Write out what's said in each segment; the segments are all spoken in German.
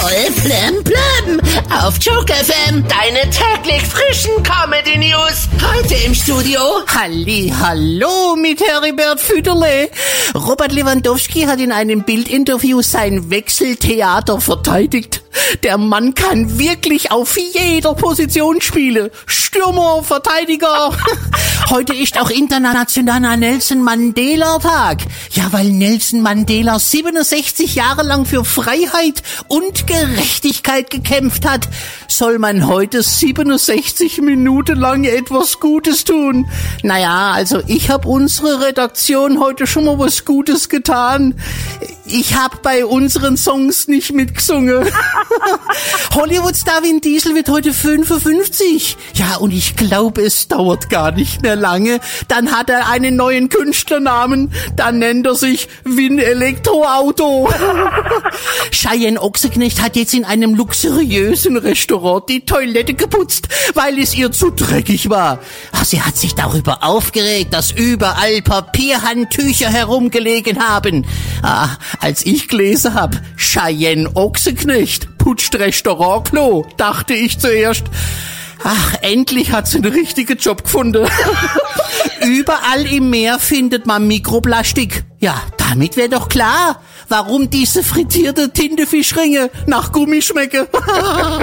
Voll plem auf Joke FM. Deine täglich frischen Comedy News. Heute im Studio Halli, hallo mit Heribert Füderle. Robert Lewandowski hat in einem Bildinterview sein Wechseltheater verteidigt. Der Mann kann wirklich auf jeder Position spielen. Stürmer, Verteidiger. Heute ist auch internationaler Nelson Mandela Tag. Ja, weil Nelson Mandela 67 Jahre lang für Freiheit und Gerechtigkeit gekämpft hat, soll man heute 67 Minuten lang etwas Gutes tun. Naja, also ich habe unsere Redaktion heute schon mal was Gutes getan. Ich hab bei unseren Songs nicht mitgesungen. Hollywood-Star Vin Diesel wird heute 55. Ja, und ich glaube, es dauert gar nicht mehr lange. Dann hat er einen neuen Künstlernamen. Dann nennt er sich Vin Elektroauto. Cheyenne Ochseknecht hat jetzt in einem luxuriösen Restaurant die Toilette geputzt, weil es ihr zu dreckig war. Ach, sie hat sich darüber aufgeregt, dass überall Papierhandtücher herumgelegen haben. Ah, als ich gelesen hab, Cheyenne Ochseknecht putzt Restaurantklo, dachte ich zuerst. Ach, endlich hat sie einen richtigen Job gefunden. Überall im Meer findet man Mikroplastik. Ja, damit wäre doch klar, warum diese frittierte Tintefischringe nach Gummi schmecken.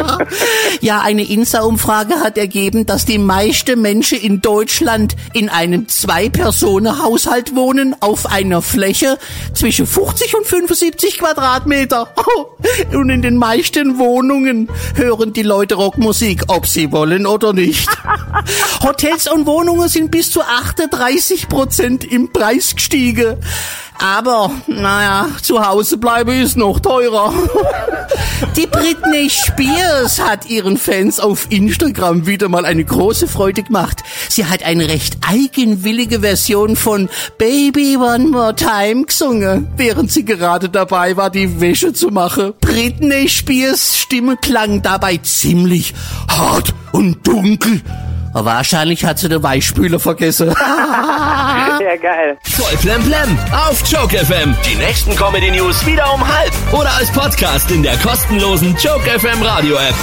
ja, eine Insa-Umfrage hat ergeben, dass die meisten Menschen in Deutschland in einem Zwei-Personen-Haushalt wohnen auf einer Fläche zwischen 50 und 75 Quadratmeter. und in den meisten Wohnungen hören die Leute Rockmusik, ob sie wollen oder nicht. Hotels und Wohnungen sind bis zu 38 Prozent im Preis gestiegen. Aber, naja, zu Hause bleiben ist noch teurer. Die Britney Spears hat ihren Fans auf Instagram wieder mal eine große Freude gemacht. Sie hat eine recht eigenwillige Version von Baby One More Time gesungen, während sie gerade dabei war, die Wäsche zu machen. Britney Spears Stimme klang dabei ziemlich hart und dunkel. Wahrscheinlich hat sie den Weichspüler vergessen. Ja, geil. Voll plem plem auf Joke FM. Die nächsten Comedy News wieder um halb oder als Podcast in der kostenlosen Joke FM Radio App.